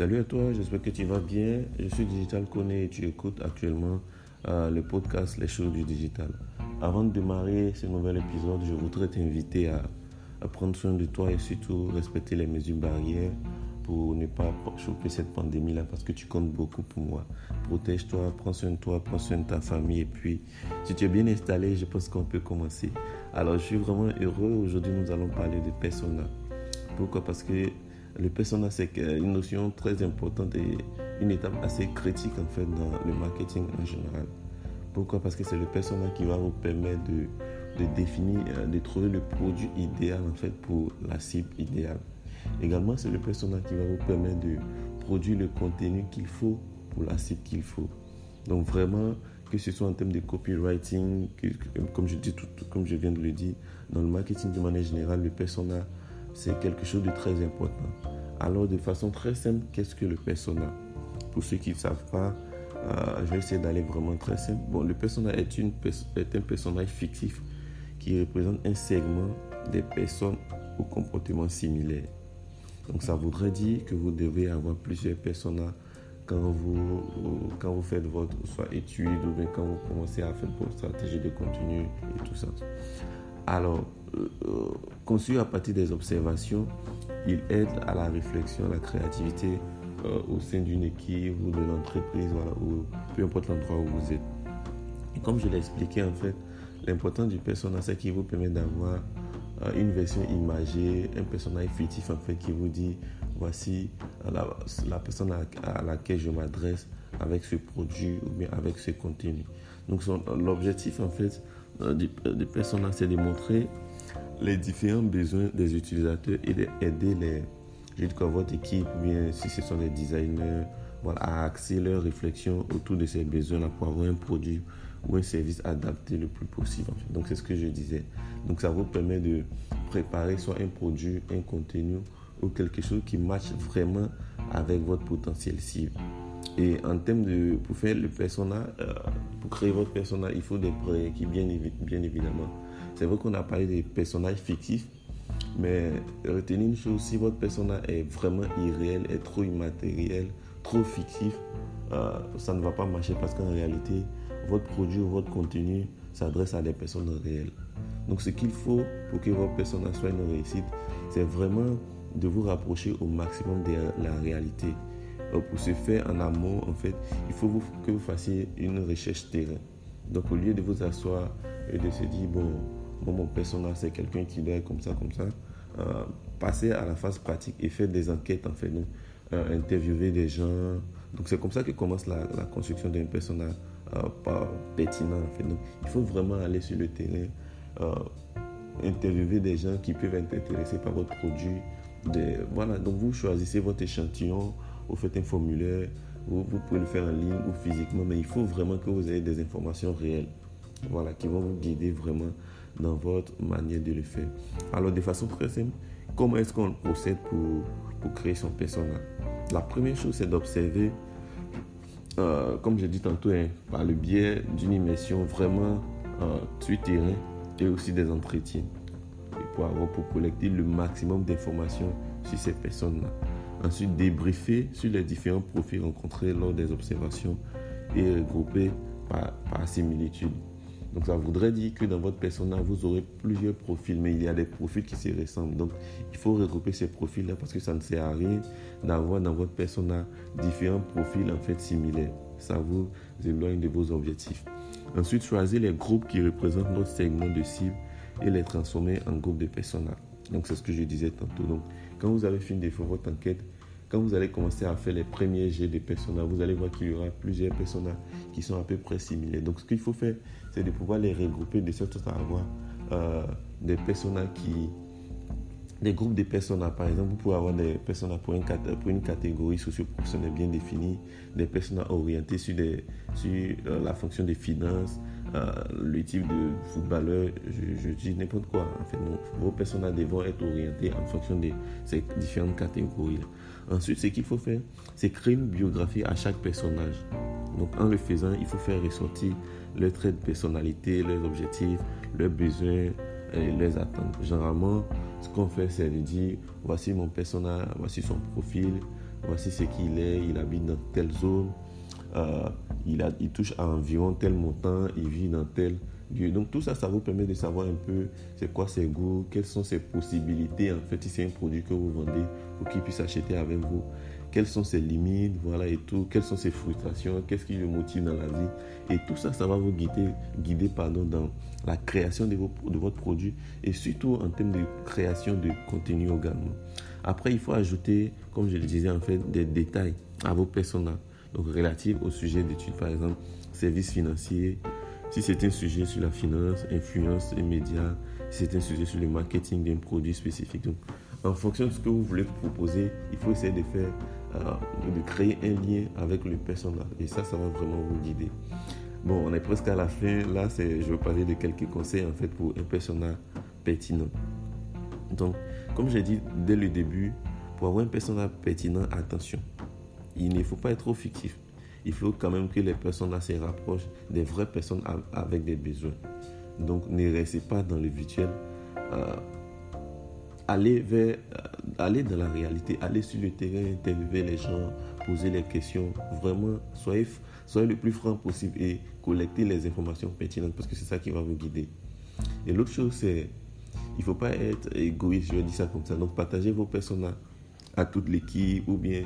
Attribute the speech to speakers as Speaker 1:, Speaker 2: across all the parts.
Speaker 1: Salut à toi, j'espère que tu vas bien. Je suis Digital Koné et tu écoutes actuellement euh, le podcast Les choses du digital. Avant de démarrer ce nouvel épisode, je voudrais t'inviter à, à, prendre soin de toi et surtout respecter les mesures barrières pour ne pas choper cette pandémie-là parce que tu comptes beaucoup pour moi. Protège-toi, prends soin de toi, prends soin de ta famille et puis si tu es bien installé, je pense qu'on peut commencer. Alors je suis vraiment heureux. Aujourd'hui, nous allons parler de persona. Pourquoi? Parce que le persona, c'est une notion très importante et une étape assez critique en fait dans le marketing en général. Pourquoi? Parce que c'est le persona qui va vous permettre de, définir, euh, de trouver le produit idéal en fait pour la cible idéale. Également, c'est le persona qui va vous permettre de produire le contenu qu'il faut pour la cible qu'il faut. Donc vraiment, que ce soit en termes de copywriting, comme, je comme je viens de le dire, dans le marketing de manière générale, le persona, c'est quelque chose de très important. Alors, de façon très simple, qu'est-ce que le persona? Pour ceux qui ne savent pas, euh, je vais essayer d'aller vraiment très simple. Bon, le persona est, une, est un personnage fictif qui représente un segment des personnes au comportement similaire. Donc, ça voudrait dire que vous devez avoir plusieurs personas quand vous, quand vous faites votre soit étude ou bien quand vous commencez à faire votre stratégie de contenu et tout ça. Alors, euh, euh, conçu à partir des observations, il aide à la réflexion, à la créativité euh, au sein d'une équipe ou de l'entreprise, voilà, ou peu importe l'endroit où vous êtes. Et comme je l'ai expliqué, en fait, l'important du personnage, c'est qu'il vous permet d'avoir une version imagée, un personnage fictif, en fait, qui vous dit voici la, la personne à, laquelle je m'adresse avec ce produit ou bien avec ce contenu. Donc, l'objectif, en fait, du, du personnage, c'est de montrer les différents besoins des utilisateurs et d'aider les, je dis quoi, votre équipe, bien si ce sont des designers, voilà, à axer leur réflexion autour de ces besoins-là pour avoir un produit ou un service adapté le plus possible. Donc c'est ce que je disais. Donc ça vous permet de préparer soit un produit, un contenu ou quelque chose qui matche vraiment avec votre potentiel cible. Et en termes de, pour faire le euh, pour créer votre persona, il faut des prérequis, bien, bien évidemment. C'est vrai qu'on a parlé des personnages fictifs, mais retenez une chose, si votre personnage est vraiment irréel, est trop immatériel, trop fictif, euh, ça ne va pas marcher parce qu'en réalité, votre produit ou votre contenu s'adresse à des personnes réelles. Donc ce qu'il faut pour que votre personnage soit une réussite, c'est vraiment de vous rapprocher au maximum de la réalité. Euh, pour ce faire en amont, en fait, il faut que vous fassiez une recherche terrain. Donc au lieu de vous asseoir et de se dire, bon, mon personnage, c'est quelqu'un qui doit être comme ça, comme ça. Euh, passer à la phase pratique et faire des enquêtes, en fait, euh, interviewer des gens. Donc, c'est comme ça que commence la, construction d'un personnage euh, pas pertinent, en fait. il faut vraiment aller sur le terrain, interviewer des gens qui peuvent être intéressés par votre produit. voilà, donc vous choisissez votre échantillon, vous faites un formulaire, vous, vous pouvez le faire en ligne ou physiquement, mais il faut vraiment que vous ayez des informations réelles voilà, qui vont vous guider vraiment dans votre manière de le faire. Alors, de façon très simple, comment est-ce qu'on procède pour, pour créer son personnage? La première chose, c'est d'observer, euh, comme j'ai dit tantôt, hein, par le biais d'une immersion vraiment euh, sur terrain et aussi des entretiens. Et pour, avoir, pour collecter le maximum d'informations sur ces personnes-là. Ensuite, débriefer sur les différents profils rencontrés lors des observations et regrouper par, par similitude. Donc ça voudrait dire que dans votre persona, vous aurez plusieurs profils, mais il y a des profils qui se ressemblent. Donc il faut regrouper ces profils-là parce que ça ne sert à rien d'avoir dans votre persona différents profils en fait similaires. Ça vous éloigne de vos objectifs. Ensuite, choisir les groupes qui représentent notre segment de cible et les transformer en groupes de personas. Donc c'est ce que je disais tantôt. Donc quand vous avez fini votre enquête, quand vous allez commencer à faire les premiers jets de personnages, vous allez voir qu'il y aura plusieurs personnages qui sont à peu près similaires. Donc, ce qu'il faut faire, c'est de pouvoir les regrouper de sorte à avoir euh, des personnages qui. Des groupes de personnages, par exemple, vous pouvez avoir des personnages pour une, catégorie socio-professionnelle bien définie, des personnages orientés sur, euh, la fonction des finances, euh, le type de footballeur, je, dis n'importe quoi. En fait, vos personnages devront être orientés en fonction de ces différentes catégories. Ensuite, ce qu'il faut faire, c'est créer une biographie à chaque personnage. Donc, en le faisant, il faut faire ressortir leurs traits de personnalité, leurs objectifs, leurs besoins et leurs attentes. Généralement, ce qu'on fait, c'est de dire voici mon personnage, voici son profil, voici ce qu'il est, il habite dans telle zone, euh, il, il touche à environ tel montant, il vit dans tel lieu. Donc tout ça, ça vous permet de savoir un peu c'est quoi ses goûts, quelles sont ses possibilités en fait si c'est un produit que vous vendez pour qu'il puisse acheter avec vous quelles sont ses limites, voilà et tout, quelles sont ses frustrations, qu'est-ce qui le motive dans la vie. Et tout ça, ça va vous guider, guider pardon, dans la création de, votre produit et surtout en termes de création de contenu également. Après, il faut ajouter, comme je le disais en fait, des détails à vos personnages. Donc, relatifs au sujet d'étude, par exemple, services financiers, si c'est un sujet sur la finance, influence et médias, si c'est un sujet sur le marketing d'un produit spécifique. Donc, en fonction de ce que vous voulez proposer, il faut essayer de faire de créer un lien avec le personnage. Et ça, ça va vraiment vous guider. Bon, on est presque à la fin. Là, je vais parler de quelques conseils en fait pour un personnage pertinent. Donc, comme j'ai dit dès le début, pour avoir un personnage pertinent, attention, il ne faut pas être trop fictif. Il faut quand même que les personnages se rapprochent des vraies personnes avec des besoins. Donc, ne restez pas dans le virtuel. Euh, aller vers, aller dans la réalité, aller sur le terrain, interviewer les gens, poser les questions. Vraiment, soyez, le plus franc possible et collectez les informations pertinentes parce que c'est ça qui va vous guider. Et l'autre chose, c'est il ne faut pas être égoïste, je vais ça comme ça. Donc, partagez vos personnages à toute l'équipe ou bien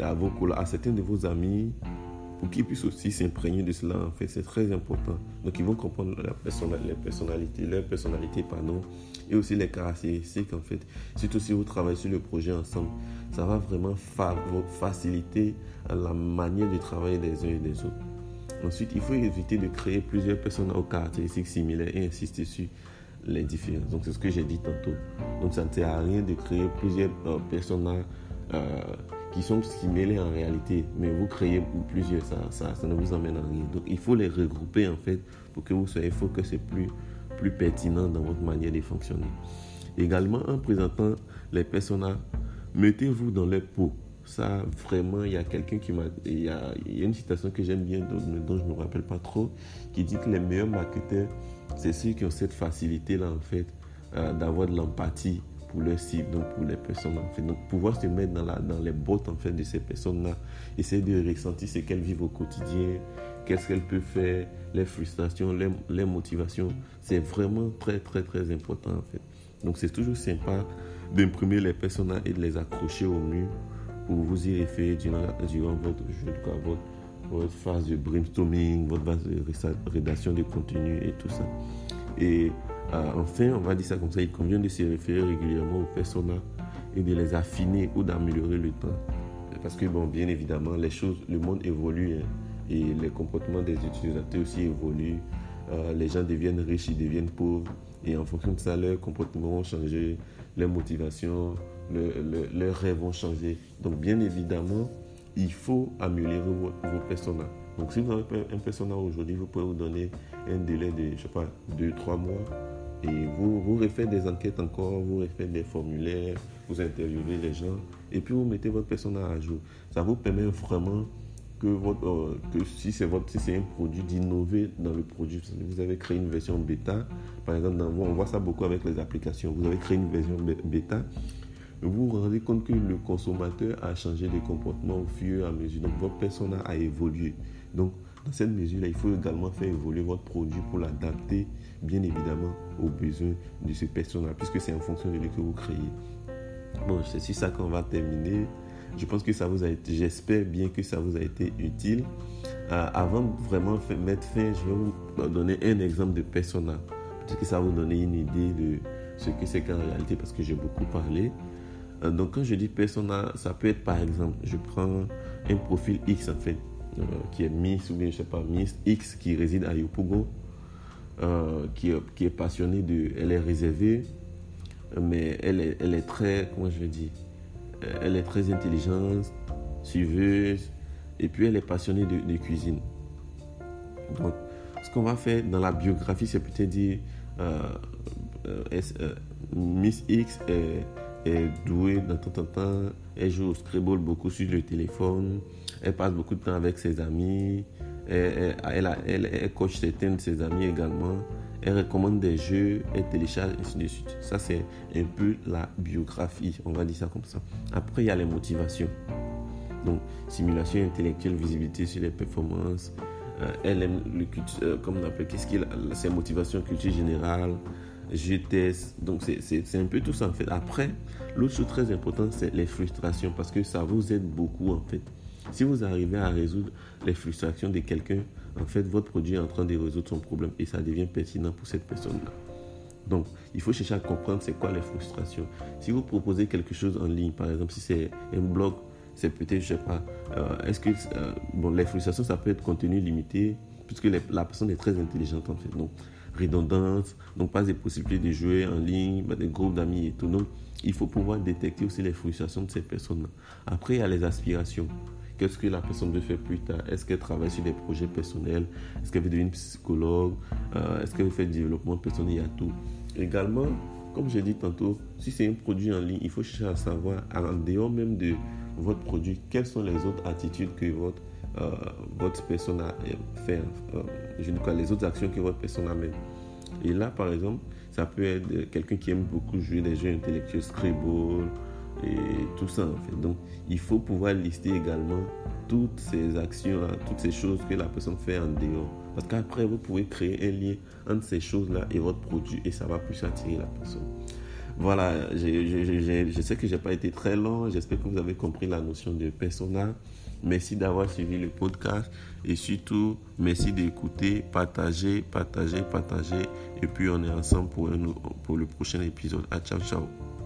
Speaker 1: à, vos, à certains de vos amis pour qu'ils puissent aussi s'imprégner de cela, en fait, c'est très important. Donc, ils vont comprendre la personnalité, les personnalités, leur personnalité, pardon, et aussi les caractéristiques, en fait. Surtout si vous travaillez sur le projet ensemble, ça va vraiment faciliter la manière de travailler des uns et des autres. Ensuite, il faut éviter de créer plusieurs personnes aux caractéristiques similaires et insister sur les différences. Donc, c'est ce que j'ai dit tantôt. Donc, ça ne sert à rien de créer plusieurs euh, personnages. Euh, qui sont similaires en réalité, mais vous créez plusieurs, ça, ça, ça, ne vous emmène à rien. Donc il faut les regrouper en fait pour que vous soyez focus et plus, plus pertinent dans votre manière de fonctionner. Également en présentant les personnages, mettez-vous dans leur peau. Ça, vraiment, il y a quelqu'un qui m'a. Il y a, il y a une citation que j'aime bien, dont, dont je ne me rappelle pas trop, qui dit que les meilleurs marketeurs, c'est ceux qui ont cette facilité-là, en fait, euh, d'avoir de l'empathie pour leur cible, donc pour les personnes en fait. Donc pouvoir se mettre dans, la, dans les bottes en fait de ces personnes-là, essayer de ressentir ce qu'elles vivent au quotidien, qu'est-ce qu'elles peuvent faire, les frustrations, les, les motivations, c'est vraiment très très très important en fait. Donc c'est toujours sympa d'imprimer les personnes et de les accrocher au mur pour vous y référer durant, votre jeu, votre, phase de brainstorming, votre phase de rédaction de contenu et tout ça. Et enfin, on va dire ça comme ça, il convient de se référer régulièrement aux personnages et de les affiner ou d'améliorer le temps. Parce que, bon, bien évidemment, les choses, le monde évolue hein, et les comportements des utilisateurs aussi évoluent. Euh, les gens deviennent riches, ils deviennent pauvres. Et en fonction de ça, leurs comportements vont changer, leurs motivations, leurs rêves vont changer. Donc, bien évidemment, il faut améliorer vos, vos personnages. Donc, si vous avez un personnage aujourd'hui, vous pouvez vous donner un délai de, je sais pas, 2-3 mois et vous, vous refaites des enquêtes encore, vous refaites des formulaires, vous interviewez les gens et puis vous mettez votre personnage à jour. Ça vous permet vraiment que, euh, si c'est si un produit, d'innover dans le produit. Vous avez créé une version bêta, par exemple, on voit ça beaucoup avec les applications. Vous avez créé une version bêta, vous vous rendez compte que le consommateur a changé de comportement au fur et à mesure. Donc votre personnage a évolué. Donc cette mesure-là, il faut également faire évoluer votre produit pour l'adapter bien évidemment aux besoins de ce personnage, puisque c'est en fonction de lui que vous créez. Bon, c'est sur ça qu'on va terminer. Je pense que ça vous a été, j'espère bien que ça vous a été utile. Euh, avant de vraiment mettre fin, je vais vous donner un exemple de personnage. Peut-être que ça va vous donner une idée de ce que c'est qu'en réalité, parce que j'ai beaucoup parlé. Euh, donc, quand je dis personnage, ça peut être par exemple, je prends un profil X en fait, euh, qui est Miss ou bien je sais pas, Miss X qui réside à Yopougon euh, qui, est, passionnée de. Elle est réservée, mais elle est, elle est très. Comment je dire euh, Elle est très intelligente, suiveuse, et puis elle est passionnée de, cuisine. Donc, ce qu'on va faire dans la biographie, c'est peut-être dire Miss X est, douée de temps en temps, elle joue au Scrabble beaucoup sur le téléphone, elle passe beaucoup de temps avec ses amis, elle, elle, elle, coach certains de ses amis également. Elle recommande des jeux, elle télécharge, et ainsi de suite. Ça, c'est un peu la biographie, on va dire ça comme ça. Après, il y a les motivations. Donc, simulation intellectuelle, visibilité sur les performances. Euh, elle aime le culture, euh, comme on appelle, qu'est-ce qu'il a, ses motivations, culture générale, je teste. Donc, c'est un peu tout ça en fait. Après, l'autre chose très importante, c'est les frustrations parce que ça vous aide beaucoup en fait. Si vous arrivez à résoudre les frustrations de quelqu'un, en fait, votre produit est en train de résoudre son problème et ça devient pertinent pour cette personne-là. Donc, il faut chercher à comprendre c'est quoi les frustrations. Si vous proposez quelque chose en ligne, par exemple, si c'est un blog, c'est peut-être, je sais pas, euh, est-ce que, euh, bon, les frustrations, ça peut être contenu limité, puisque la personne est très intelligente en fait. Donc, redondance, donc pas des possibilités de jouer en ligne, des groupes d'amis et tout. Donc, il faut pouvoir détecter aussi les frustrations de ces personnes-là. Après, il y a les aspirations. Qu'est-ce que la personne veut faire plus tard? Est-ce qu'elle travaille sur des projets personnels? Est-ce qu'elle veut devenir psychologue? Euh, Est-ce qu'elle veut faire développement personnel? Il y a tout. Également, comme j'ai dit tantôt, si c'est un produit en ligne, il faut chercher à savoir, en dehors même de votre produit, quelles sont les autres attitudes que votre, euh, votre personne a fait, euh, je ne les autres actions que votre personne amène. Et là, par exemple, ça peut être quelqu'un qui aime beaucoup jouer des jeux intellectuels, Scribble, et tout ça en fait. Donc il faut pouvoir lister également toutes ces actions, toutes ces choses que la personne fait en dehors. Parce qu'après, vous pouvez créer un lien entre ces choses-là et votre produit et ça va plus attirer la personne. Voilà, je sais que je n'ai pas été très long. J'espère que vous avez compris la notion de persona. Merci d'avoir suivi le podcast et surtout, merci d'écouter, partager, partager, partager. Et puis, on est ensemble pour, pour le prochain épisode. À ciao, ciao.